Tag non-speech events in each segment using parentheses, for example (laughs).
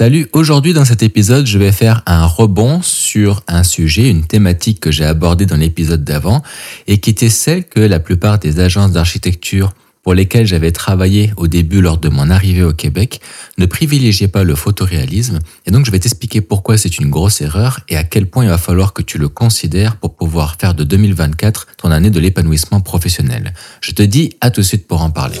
Salut, aujourd'hui dans cet épisode, je vais faire un rebond sur un sujet, une thématique que j'ai abordée dans l'épisode d'avant et qui était celle que la plupart des agences d'architecture pour lesquelles j'avais travaillé au début lors de mon arrivée au Québec ne privilégiaient pas le photoréalisme et donc je vais t'expliquer pourquoi c'est une grosse erreur et à quel point il va falloir que tu le considères pour pouvoir faire de 2024 ton année de l'épanouissement professionnel. Je te dis à tout de suite pour en parler.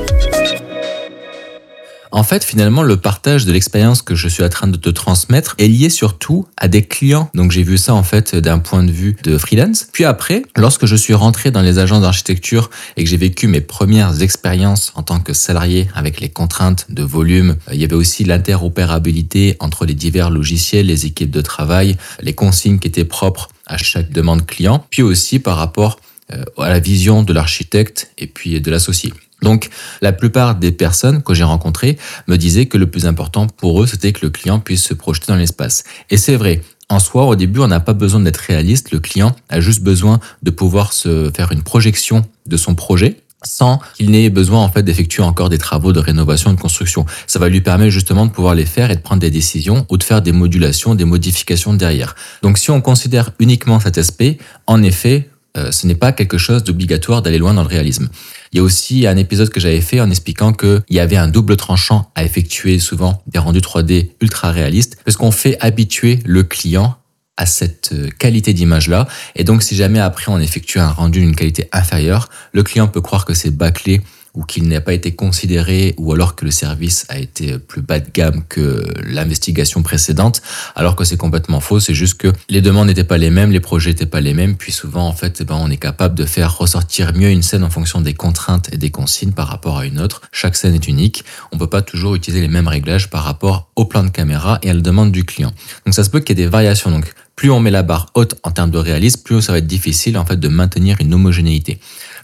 En fait, finalement, le partage de l'expérience que je suis en train de te transmettre est lié surtout à des clients. Donc j'ai vu ça en fait d'un point de vue de freelance. Puis après, lorsque je suis rentré dans les agences d'architecture et que j'ai vécu mes premières expériences en tant que salarié avec les contraintes de volume, il y avait aussi l'interopérabilité entre les divers logiciels, les équipes de travail, les consignes qui étaient propres à chaque demande client, puis aussi par rapport euh, à la vision de l'architecte et puis de l'associé. Donc, la plupart des personnes que j'ai rencontrées me disaient que le plus important pour eux, c'était que le client puisse se projeter dans l'espace. Et c'est vrai. En soi, au début, on n'a pas besoin d'être réaliste. Le client a juste besoin de pouvoir se faire une projection de son projet sans qu'il n'ait besoin en fait d'effectuer encore des travaux de rénovation et de construction. Ça va lui permettre justement de pouvoir les faire et de prendre des décisions ou de faire des modulations, des modifications derrière. Donc si on considère uniquement cet aspect, en effet, euh, ce n'est pas quelque chose d'obligatoire d'aller loin dans le réalisme. Il y a aussi un épisode que j'avais fait en expliquant qu'il y avait un double tranchant à effectuer souvent des rendus 3D ultra réalistes parce qu'on fait habituer le client à cette euh, qualité d'image-là. Et donc, si jamais après on effectue un rendu d'une qualité inférieure, le client peut croire que c'est bâclé ou qu'il n'a pas été considéré, ou alors que le service a été plus bas de gamme que l'investigation précédente, alors que c'est complètement faux. C'est juste que les demandes n'étaient pas les mêmes, les projets n'étaient pas les mêmes, puis souvent, en fait, eh ben, on est capable de faire ressortir mieux une scène en fonction des contraintes et des consignes par rapport à une autre. Chaque scène est unique. On peut pas toujours utiliser les mêmes réglages par rapport au plan de caméra et à la demande du client. Donc ça se peut qu'il y ait des variations. Donc plus on met la barre haute en termes de réalisme, plus ça va être difficile en fait de maintenir une homogénéité.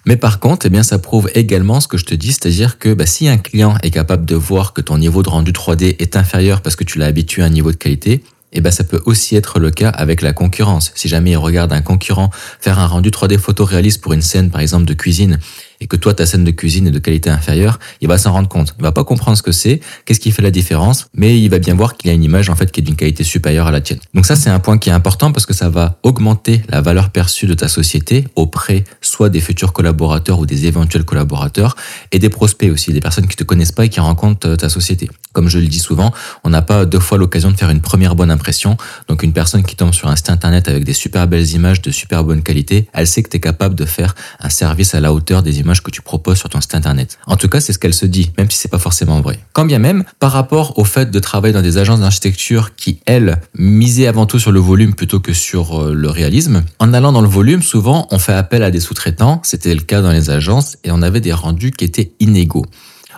Mais par contre, eh bien, ça prouve également ce que je te dis, c'est-à-dire que bah, si un client est capable de voir que ton niveau de rendu 3D est inférieur parce que tu l'as habitué à un niveau de qualité, eh ben ça peut aussi être le cas avec la concurrence. Si jamais il regarde un concurrent faire un rendu 3D photoréaliste pour une scène par exemple de cuisine et que toi ta scène de cuisine est de qualité inférieure, il va s'en rendre compte. Il va pas comprendre ce que c'est, qu'est-ce qui fait la différence, mais il va bien voir qu'il y a une image en fait qui est d'une qualité supérieure à la tienne. Donc ça c'est un point qui est important parce que ça va augmenter la valeur perçue de ta société auprès soit des futurs collaborateurs ou des éventuels collaborateurs et des prospects aussi, des personnes qui te connaissent pas et qui rencontrent ta société. Comme je le dis souvent, on n'a pas deux fois l'occasion de faire une première bonne impression. Donc une personne qui tombe sur un site internet avec des super belles images de super bonne qualité, elle sait que tu es capable de faire un service à la hauteur des images que tu proposes sur ton site internet. En tout cas, c'est ce qu'elle se dit, même si c'est pas forcément vrai. Quand bien même, par rapport au fait de travailler dans des agences d'architecture qui, elles, misaient avant tout sur le volume plutôt que sur euh, le réalisme, en allant dans le volume, souvent, on fait appel à des sous-traitants, c'était le cas dans les agences, et on avait des rendus qui étaient inégaux.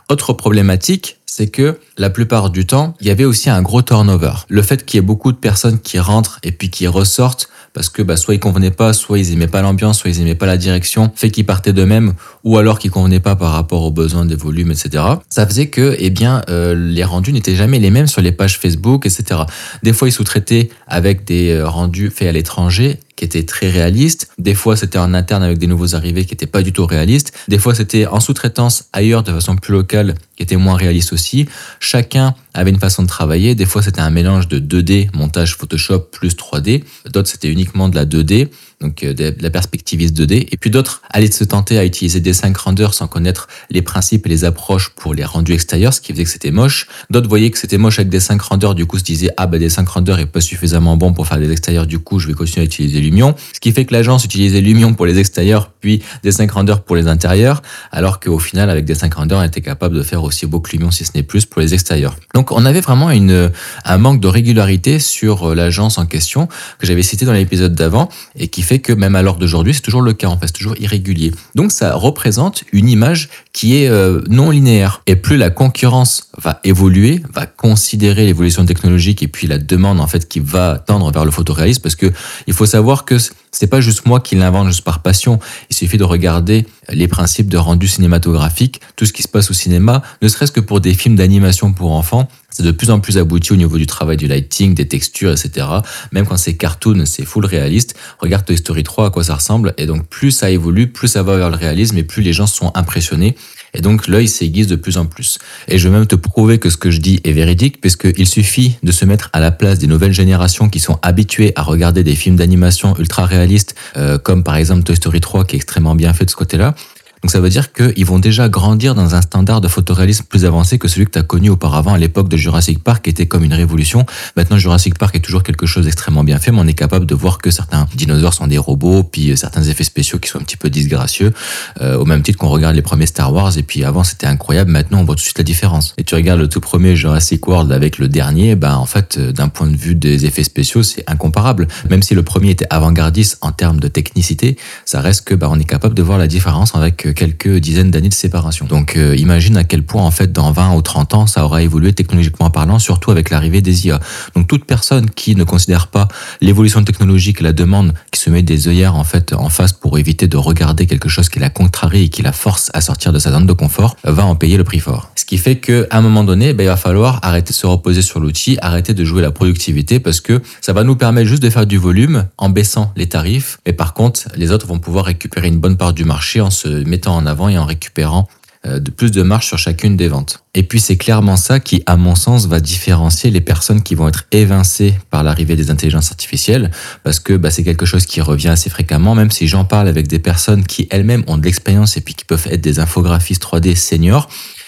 Autre problématique, c'est que la plupart du temps, il y avait aussi un gros turnover. Le fait qu'il y ait beaucoup de personnes qui rentrent et puis qui ressortent parce que bah, soit ils convenaient pas, soit ils aimaient pas l'ambiance, soit ils aimaient pas la direction, fait qu'ils partaient d'eux-mêmes, ou alors qu'ils convenaient pas par rapport aux besoins des volumes, etc. Ça faisait que, eh bien, euh, les rendus n'étaient jamais les mêmes sur les pages Facebook, etc. Des fois, ils sous-traitaient avec des euh, rendus faits à l'étranger qui étaient très réalistes. Des fois, c'était en interne avec des nouveaux arrivés qui n'étaient pas du tout réalistes. Des fois, c'était en sous-traitance ailleurs de façon plus locale qui était moins réaliste aussi. Chacun avait une façon de travailler. Des fois, c'était un mélange de 2D, montage Photoshop plus 3D. D'autres, c'était uniquement de la 2D donc euh, de la perspectiviste 2D. Et puis d'autres allaient se tenter à utiliser des 5 renders sans connaître les principes et les approches pour les rendus extérieurs, ce qui faisait que c'était moche. D'autres voyaient que c'était moche avec des 5 renders, du coup se disaient ah bah des 5 renders est pas suffisamment bon pour faire des extérieurs, du coup je vais continuer à utiliser Lumion. Ce qui fait que l'agence utilisait Lumion pour les extérieurs, puis des 5 renders pour les intérieurs, alors qu'au final avec des 5 renders on était capable de faire aussi beau que Lumion si ce n'est plus pour les extérieurs. Donc on avait vraiment une, un manque de régularité sur euh, l'agence en question que j'avais cité dans l'épisode d'avant et qui fait que même à l'heure d'aujourd'hui, c'est toujours le cas, en fait, c'est toujours irrégulier. Donc ça représente une image qui est euh, non linéaire. Et plus la concurrence va évoluer, va considérer l'évolution technologique et puis la demande en fait qui va tendre vers le photoréalisme, parce que il faut savoir voir que c'est pas juste moi qui l'invente juste par passion. Il suffit de regarder les principes de rendu cinématographique, tout ce qui se passe au cinéma, ne serait-ce que pour des films d'animation pour enfants. C'est de plus en plus abouti au niveau du travail du lighting, des textures, etc. Même quand c'est cartoon, c'est full réaliste. Regarde Toy Story 3 à quoi ça ressemble. Et donc plus ça évolue, plus ça va vers le réalisme et plus les gens sont impressionnés. Et donc l'œil s'aiguise de plus en plus. Et je vais même te prouver que ce que je dis est véridique, puisqu'il suffit de se mettre à la place des nouvelles générations qui sont habituées à regarder des films d'animation ultra réalistes, euh, comme par exemple Toy Story 3 qui est extrêmement bien fait de ce côté-là, donc ça veut dire qu'ils vont déjà grandir dans un standard de photoréalisme plus avancé que celui que tu as connu auparavant à l'époque de Jurassic Park, qui était comme une révolution. Maintenant, Jurassic Park est toujours quelque chose d'extrêmement bien fait, mais on est capable de voir que certains dinosaures sont des robots, puis euh, certains effets spéciaux qui sont un petit peu disgracieux, euh, au même titre qu'on regarde les premiers Star Wars, et puis avant c'était incroyable, maintenant on voit tout de suite la différence. Et tu regardes le tout premier Jurassic World avec le dernier, ben en fait, euh, d'un point de vue des effets spéciaux, c'est incomparable. Même si le premier était avant-gardiste en termes de technicité, ça reste que ben, on est capable de voir la différence avec quelques dizaines d'années de séparation. Donc euh, imagine à quel point en fait dans 20 ou 30 ans ça aura évolué technologiquement parlant, surtout avec l'arrivée des IA. Donc toute personne qui ne considère pas l'évolution technologique, la demande, qui se met des œillères en fait en face pour éviter de regarder quelque chose qui la contrarie et qui la force à sortir de sa zone de confort, va en payer le prix fort. Ce qui fait qu'à un moment donné, ben, il va falloir arrêter de se reposer sur l'outil, arrêter de jouer la productivité parce que ça va nous permettre juste de faire du volume en baissant les tarifs. Et par contre, les autres vont pouvoir récupérer une bonne part du marché en se mettant en avant et en récupérant euh, de plus de marge sur chacune des ventes. Et puis c'est clairement ça qui, à mon sens, va différencier les personnes qui vont être évincées par l'arrivée des intelligences artificielles, parce que bah, c'est quelque chose qui revient assez fréquemment, même si j'en parle avec des personnes qui elles-mêmes ont de l'expérience et puis qui peuvent être des infographistes 3D seniors,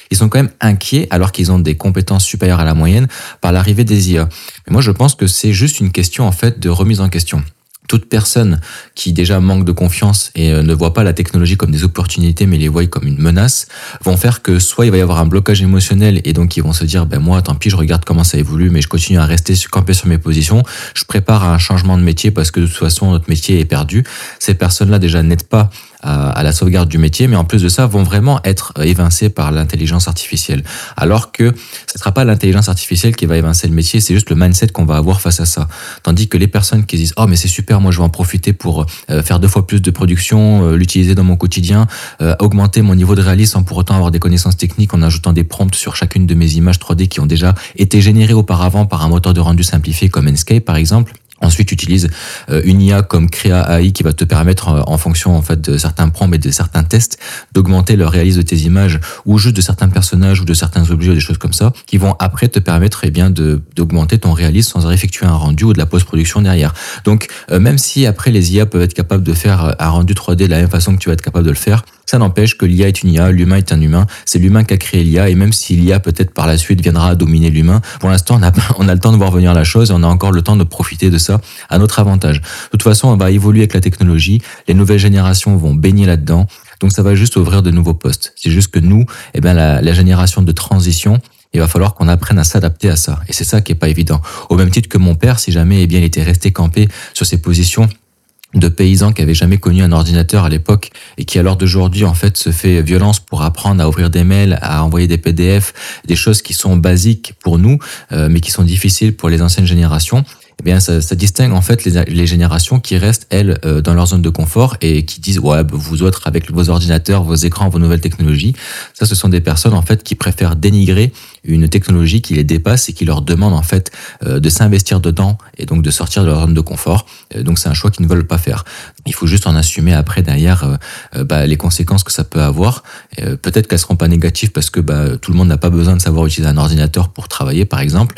ils sont quand même inquiets alors qu'ils ont des compétences supérieures à la moyenne par l'arrivée des IA. Mais moi je pense que c'est juste une question en fait de remise en question toute personne qui déjà manque de confiance et euh, ne voit pas la technologie comme des opportunités mais les voit comme une menace vont faire que soit il va y avoir un blocage émotionnel et donc ils vont se dire ben moi tant pis je regarde comment ça évolue mais je continue à rester campé sur mes positions. Je prépare un changement de métier parce que de toute façon notre métier est perdu. Ces personnes là déjà n'aident pas à, la sauvegarde du métier, mais en plus de ça, vont vraiment être euh, évincés par l'intelligence artificielle. Alors que ce ne sera pas l'intelligence artificielle qui va évincer le métier, c'est juste le mindset qu'on va avoir face à ça. Tandis que les personnes qui disent, oh mais c'est super, moi je vais en profiter pour euh, faire deux fois plus de production, euh, l'utiliser dans mon quotidien, augmenter mon niveau de réalisme sans pour autant avoir des connaissances techniques en ajoutant des prompts sur chacune de mes images 3D qui ont déjà été générées auparavant par un moteur de rendu simplifié comme Enscape par exemple. Ensuite, utilise euh, une IA comme Crea AI qui va te permettre, euh, en fonction en fait de certains prompts et de certains tests, d'augmenter le réalisme de tes images ou juste de certains personnages ou de certains objets ou des choses comme ça, qui vont après te permettre eh bien d'augmenter ton réalisme sans effectuer un rendu ou de la post-production derrière. Donc, euh, même si après les IA peuvent être capables de faire un rendu 3D de la même façon que tu vas être capable de le faire, ça n'empêche que l'IA est une IA, l'humain est un humain, c'est l'humain qui a créé l'IA, et même si l'IA peut-être par la suite viendra dominer l'humain, pour l'instant on a, on a le temps de voir venir la chose et on a encore le temps de profiter de ça à notre avantage. De toute façon, on va évoluer avec la technologie, les nouvelles générations vont baigner là-dedans, donc ça va juste ouvrir de nouveaux postes. C'est juste que nous, eh la, la génération de transition, il va falloir qu'on apprenne à s'adapter à ça. Et c'est ça qui est pas évident. Au même titre que mon père, si jamais eh bien, il était resté campé sur ses positions de paysans qui avaient jamais connu un ordinateur à l'époque et qui à l'heure d'aujourd'hui en fait se fait violence pour apprendre à ouvrir des mails, à envoyer des PDF, des choses qui sont basiques pour nous euh, mais qui sont difficiles pour les anciennes générations eh bien, ça, ça, distingue en fait les, les, générations qui restent, elles, euh, dans leur zone de confort et qui disent, ouais, bah, vous autres, avec vos ordinateurs, vos écrans, vos nouvelles technologies, ça, ce sont des personnes, en fait, qui préfèrent dénigrer une technologie qui les dépasse et qui leur demande, en fait, euh, de s'investir dedans et donc de sortir de leur zone de confort. Euh, donc, c'est un choix qu'ils ne veulent pas faire. Il faut juste en assumer après, derrière, bah, les conséquences que ça peut avoir. Peut-être qu'elles seront pas négatives parce que bah, tout le monde n'a pas besoin de savoir utiliser un ordinateur pour travailler, par exemple.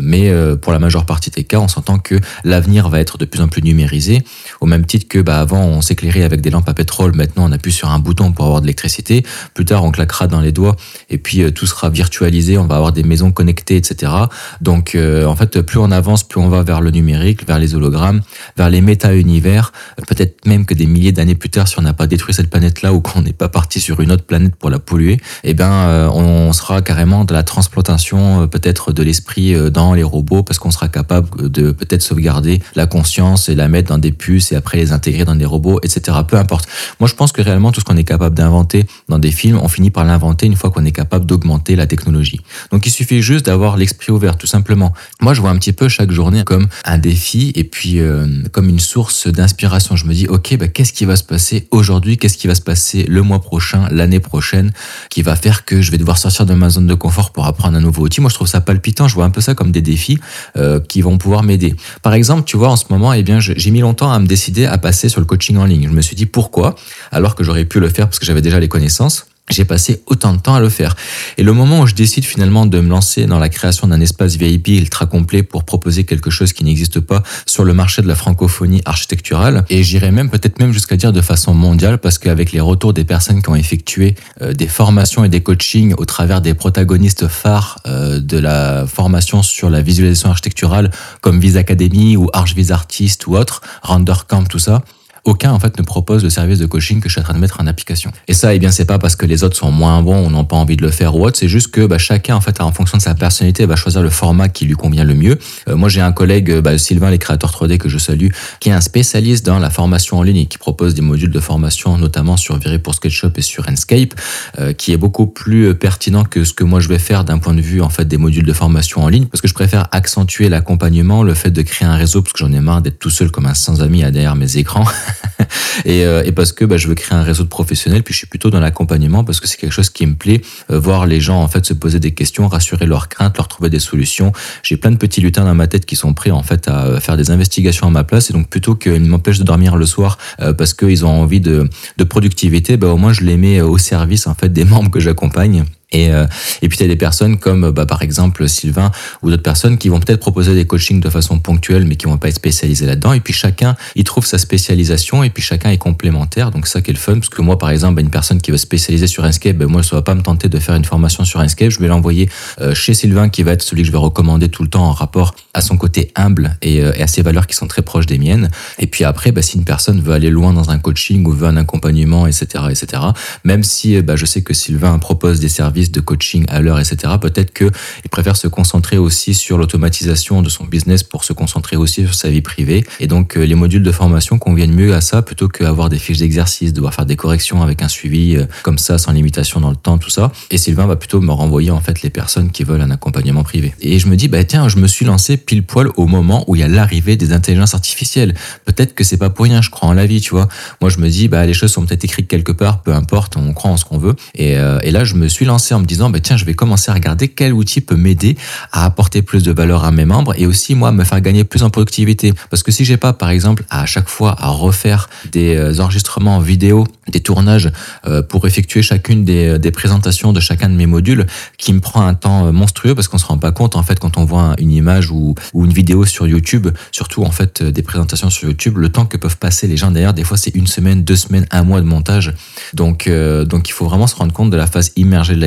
mais pour la majeure partie des cas, on s'entend que l'avenir va être de plus en plus numérisé, au même titre que bah, avant on s'éclairait avec des lampes à pétrole, maintenant on appuie sur un bouton pour avoir de l'électricité, plus tard on claquera dans les doigts et puis euh, tout sera virtualisé, on va avoir des maisons connectées, etc. Donc euh, en fait plus on avance, plus on va vers le numérique, vers les hologrammes, vers les méta-univers, peut-être même que des milliers d'années plus tard, si on n'a pas détruit cette planète-là ou qu'on n'est pas parti sur une autre planète pour la polluer, eh ben euh, on sera carrément de la transplantation peut-être de l'esprit dans les robots parce qu'on sera capable de peut-être sauvegarder la conscience et la mettre dans des puces et après les intégrer dans des robots, etc. Peu importe. Moi, je pense que réellement, tout ce qu'on est capable d'inventer dans des films, on finit par l'inventer une fois qu'on est capable d'augmenter la technologie. Donc il suffit juste d'avoir l'esprit ouvert, tout simplement. Moi, je vois un petit peu chaque journée comme un défi et puis euh, comme une source d'inspiration. Je me dis, ok, bah, qu'est-ce qui va se passer aujourd'hui? Qu'est-ce qui va se passer le mois prochain, l'année prochaine, qui va faire que je vais devoir sortir de ma zone de confort pour apprendre un nouveau outil? Moi, je trouve ça palpitant. Je vois un peu ça comme des défis euh, qui vont pouvoir m'aider. Par exemple, tu vois, en ce moment, eh bien, j'ai mis longtemps à me décider à passer sur le coaching en ligne. Je me suis dit pourquoi, alors que j'aurais pu le faire parce que j'avais déjà les connaissances j'ai passé autant de temps à le faire. Et le moment où je décide finalement de me lancer dans la création d'un espace VIP ultra complet pour proposer quelque chose qui n'existe pas sur le marché de la francophonie architecturale, et j'irais même peut-être même jusqu'à dire de façon mondiale, parce qu'avec les retours des personnes qui ont effectué euh, des formations et des coachings au travers des protagonistes phares euh, de la formation sur la visualisation architecturale, comme Vis Academy ou Archviz Artist ou autres, Render Camp, tout ça, aucun en fait ne propose le service de coaching que je suis en train de mettre en application. Et ça, eh bien, c'est pas parce que les autres sont moins bons ou n'ont pas envie de le faire ou autre, c'est juste que bah, chacun en fait, en fonction de sa personnalité, va choisir le format qui lui convient le mieux. Euh, moi, j'ai un collègue, euh, bah, Sylvain, les créateurs 3D que je salue, qui est un spécialiste dans la formation en ligne et qui propose des modules de formation, notamment sur Viré pour SketchUp et sur Enscape, euh, qui est beaucoup plus pertinent que ce que moi je vais faire d'un point de vue en fait des modules de formation en ligne, parce que je préfère accentuer l'accompagnement, le fait de créer un réseau, parce que j'en ai marre d'être tout seul comme un sans ami derrière mes écrans. (laughs) (laughs) et, euh, et, parce que bah, je veux créer un réseau de professionnels, puis je suis plutôt dans l'accompagnement parce que c'est quelque chose qui me plaît, euh, voir les gens en fait se poser des questions, rassurer leurs craintes, leur trouver des solutions. J'ai plein de petits lutins dans ma tête qui sont prêts en fait à euh, faire des investigations à ma place, et donc plutôt qu'ils m'empêchent de dormir le soir parce qu'ils ont envie de, de productivité, bah, au moins je les mets au service en fait des (laughs) membres que j'accompagne. Et, euh, et puis, tu as des personnes comme, bah, par exemple, Sylvain ou d'autres personnes qui vont peut-être proposer des coachings de façon ponctuelle, mais qui vont pas être spécialisés là-dedans. Et puis, chacun, il trouve sa spécialisation et puis chacun est complémentaire. Donc, ça qui est le fun. Parce que moi, par exemple, une personne qui veut spécialiser sur Inkscape, bah, moi, ça va pas me tenter de faire une formation sur Inkscape. Je vais l'envoyer euh, chez Sylvain, qui va être celui que je vais recommander tout le temps en rapport à son côté humble et, euh, à ses valeurs qui sont très proches des miennes. Et puis après, bah, si une personne veut aller loin dans un coaching ou veut un accompagnement, etc., etc., même si bah, je sais que Sylvain propose des services de coaching à l'heure, etc. Peut-être qu'il préfère se concentrer aussi sur l'automatisation de son business pour se concentrer aussi sur sa vie privée. Et donc, euh, les modules de formation conviennent mieux à ça plutôt qu'avoir des fiches d'exercice, devoir faire des corrections avec un suivi euh, comme ça, sans limitation dans le temps, tout ça. Et Sylvain va plutôt me renvoyer en fait les personnes qui veulent un accompagnement privé. Et je me dis, bah tiens, je me suis lancé pile poil au moment où il y a l'arrivée des intelligences artificielles. Peut-être que c'est pas pour rien, je crois en la vie, tu vois. Moi, je me dis, bah les choses sont peut-être écrites quelque part, peu importe, on croit en ce qu'on veut. Et, euh, et là, je me suis lancé en me disant, bah, tiens, je vais commencer à regarder quel outil peut m'aider à apporter plus de valeur à mes membres et aussi, moi, me faire gagner plus en productivité. Parce que si j'ai pas, par exemple, à chaque fois à refaire des euh, enregistrements vidéo, des tournages euh, pour effectuer chacune des, des, présentations de chacun de mes modules, qui me prend un temps monstrueux parce qu'on se rend pas compte, en fait, quand on voit une image ou, ou une vidéo sur YouTube, surtout, en fait, des présentations sur YouTube, le temps que peuvent passer les gens derrière, des fois, c'est une semaine, deux semaines, un mois de montage. Donc, euh, donc, il faut vraiment se rendre compte de la phase immergée de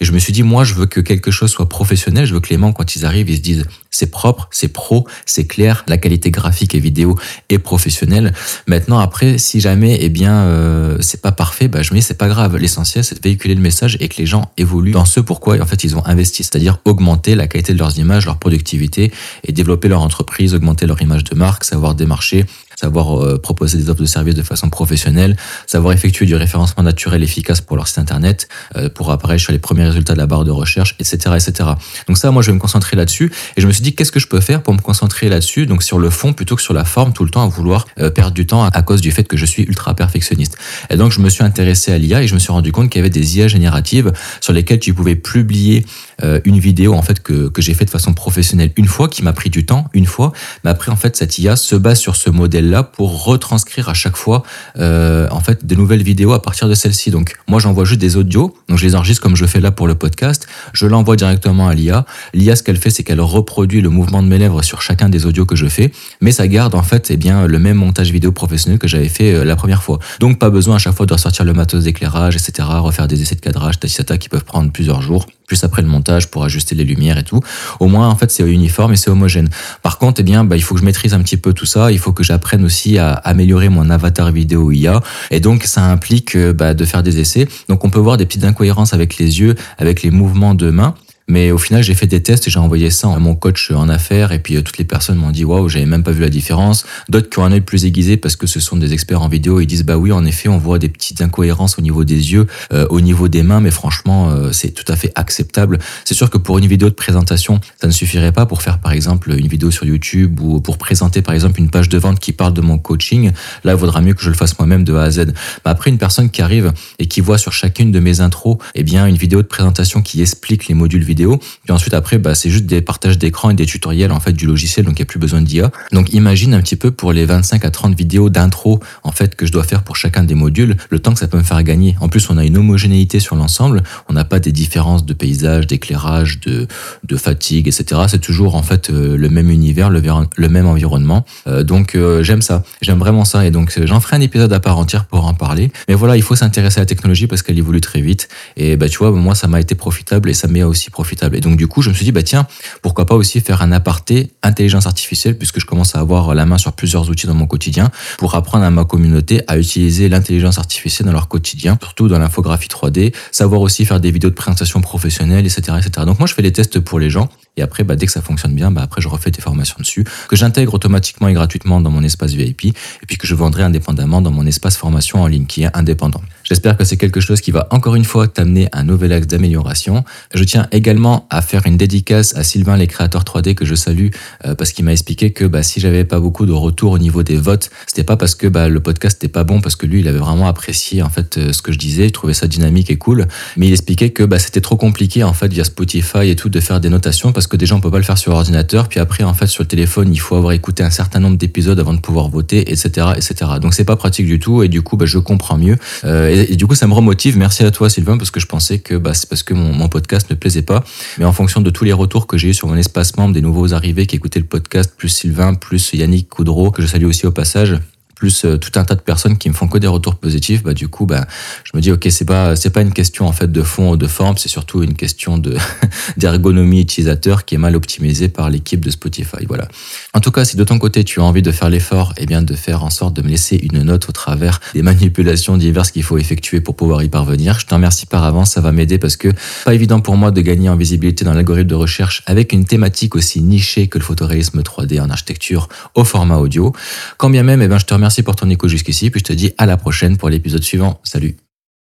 Et je me suis dit, moi, je veux que quelque chose soit professionnel. Je veux que les membres, quand ils arrivent, ils se disent, c'est propre, c'est pro, c'est clair, la qualité graphique et vidéo est professionnelle. Maintenant, après, si jamais, eh bien, euh, c'est pas parfait, bah, je me dis, c'est pas grave. L'essentiel, c'est de véhiculer le message et que les gens évoluent dans ce pourquoi, en fait, ils ont investi, c'est-à-dire augmenter la qualité de leurs images, leur productivité et développer leur entreprise, augmenter leur image de marque, savoir démarcher, savoir euh, proposer des offres de services de façon professionnelle, savoir effectuer du référencement naturel efficace pour leur site internet, euh, pour apparaître sur les premiers résultats de la barre de recherche, etc., etc. Donc ça, moi, je vais me concentrer là-dessus. Et je me suis dit, qu'est-ce que je peux faire pour me concentrer là-dessus, donc sur le fond plutôt que sur la forme, tout le temps à vouloir euh, perdre du temps à, cause du fait que je suis ultra perfectionniste. Et donc, je me suis intéressé à l'IA et je me suis rendu compte qu'il y avait des IA génératives sur lesquelles tu pouvais publier une vidéo en fait que, que j'ai fait de façon professionnelle une fois, qui m'a pris du temps une fois, mais après en fait cette IA se base sur ce modèle là pour retranscrire à chaque fois euh, en fait des nouvelles vidéos à partir de celle-ci. Donc moi j'envoie juste des audios, donc je les enregistre comme je fais là pour le podcast, je l'envoie directement à l'IA. L'IA ce qu'elle fait c'est qu'elle reproduit le mouvement de mes lèvres sur chacun des audios que je fais, mais ça garde en fait eh bien le même montage vidéo professionnel que j'avais fait euh, la première fois. Donc pas besoin à chaque fois de ressortir le matos d'éclairage, etc., refaire des essais de cadrage, tata qui peuvent prendre plusieurs jours plus après le montage pour ajuster les lumières et tout. Au moins, en fait, c'est uniforme et c'est homogène. Par contre, eh bien, bah, il faut que je maîtrise un petit peu tout ça. Il faut que j'apprenne aussi à améliorer mon avatar vidéo IA. Et donc, ça implique euh, bah, de faire des essais. Donc, on peut voir des petites incohérences avec les yeux, avec les mouvements de main. Mais au final, j'ai fait des tests et j'ai envoyé ça à mon coach en affaires et puis euh, toutes les personnes m'ont dit waouh, j'avais même pas vu la différence. D'autres qui ont un œil plus aiguisé parce que ce sont des experts en vidéo, ils disent bah oui, en effet, on voit des petites incohérences au niveau des yeux, euh, au niveau des mains, mais franchement, euh, c'est tout à fait acceptable. C'est sûr que pour une vidéo de présentation, ça ne suffirait pas pour faire par exemple une vidéo sur YouTube ou pour présenter par exemple une page de vente qui parle de mon coaching. Là, il vaudra mieux que je le fasse moi-même de A à Z. Mais après, une personne qui arrive et qui voit sur chacune de mes intros, eh bien, une vidéo de présentation qui explique les modules vidéo. Puis ensuite, après, bah, c'est juste des partages d'écran et des tutoriels en fait du logiciel, donc il n'y a plus besoin d'IA. Donc imagine un petit peu pour les 25 à 30 vidéos d'intro en fait que je dois faire pour chacun des modules, le temps que ça peut me faire gagner. En plus, on a une homogénéité sur l'ensemble, on n'a pas des différences de paysage, d'éclairage, de, fatigue, etc. C'est toujours en fait euh, le même univers, le, le même environnement. Euh, donc euh, j'aime ça, j'aime vraiment ça et donc j'en ferai un épisode à part entière pour en parler. Mais voilà, il faut s'intéresser à la technologie parce qu'elle évolue très vite et bah tu vois, moi ça m'a été profitable et ça m'est aussi profitable. Et donc du coup, je me suis dit bah tiens, pourquoi pas aussi faire un aparté intelligence artificielle puisque je commence à avoir la main sur plusieurs outils dans mon quotidien pour apprendre à ma communauté à utiliser l'intelligence artificielle dans leur quotidien, surtout dans l'infographie 3D, savoir aussi faire des vidéos de présentation professionnelle, etc., etc. Donc moi je fais les tests pour les gens et après, bah, dès que ça fonctionne bien, bah, après, je refais des formations dessus, que j'intègre automatiquement et gratuitement dans mon espace VIP, et puis que je vendrai indépendamment dans mon espace formation en ligne qui est indépendant. J'espère que c'est quelque chose qui va encore une fois t'amener un nouvel axe d'amélioration. Je tiens également à faire une dédicace à Sylvain, les créateurs 3D, que je salue, euh, parce qu'il m'a expliqué que bah, si j'avais pas beaucoup de retours au niveau des votes, c'était pas parce que bah, le podcast n'était pas bon, parce que lui, il avait vraiment apprécié en fait euh, ce que je disais, il trouvait ça dynamique et cool, mais il expliquait que bah, c'était trop compliqué en fait via Spotify et tout de faire des notations que déjà on peut pas le faire sur ordinateur, puis après en fait sur le téléphone il faut avoir écouté un certain nombre d'épisodes avant de pouvoir voter, etc., etc. Donc c'est pas pratique du tout et du coup bah, je comprends mieux euh, et, du coup ça me remotive. Merci à toi Sylvain parce que je pensais que bah, c'est parce que mon, mon, podcast ne plaisait pas, mais en fonction de tous les retours que j'ai eu sur mon espace membre des nouveaux arrivés qui écoutaient le podcast, plus Sylvain, plus Yannick Coudreau que je salue aussi au passage plus euh, tout un tas de personnes qui me font que des retours positifs, bah du coup bah je me dis ok c'est pas c'est pas une question en fait de fond ou de forme, c'est surtout une question de (laughs) d'ergonomie utilisateur qui est mal optimisée par l'équipe de Spotify. Voilà. En tout cas, si de ton côté tu as envie de faire l'effort, et eh bien de faire en sorte de me laisser une note au travers des manipulations diverses qu'il faut effectuer pour pouvoir y parvenir, je t'en remercie par avance, ça va m'aider parce que pas évident pour moi de gagner en visibilité dans l'algorithme de recherche avec une thématique aussi nichée que le photoréalisme 3D en architecture au format audio. Quand bien même, eh bien je te remercie Merci pour ton écho jusqu'ici, puis je te dis à la prochaine pour l'épisode suivant. Salut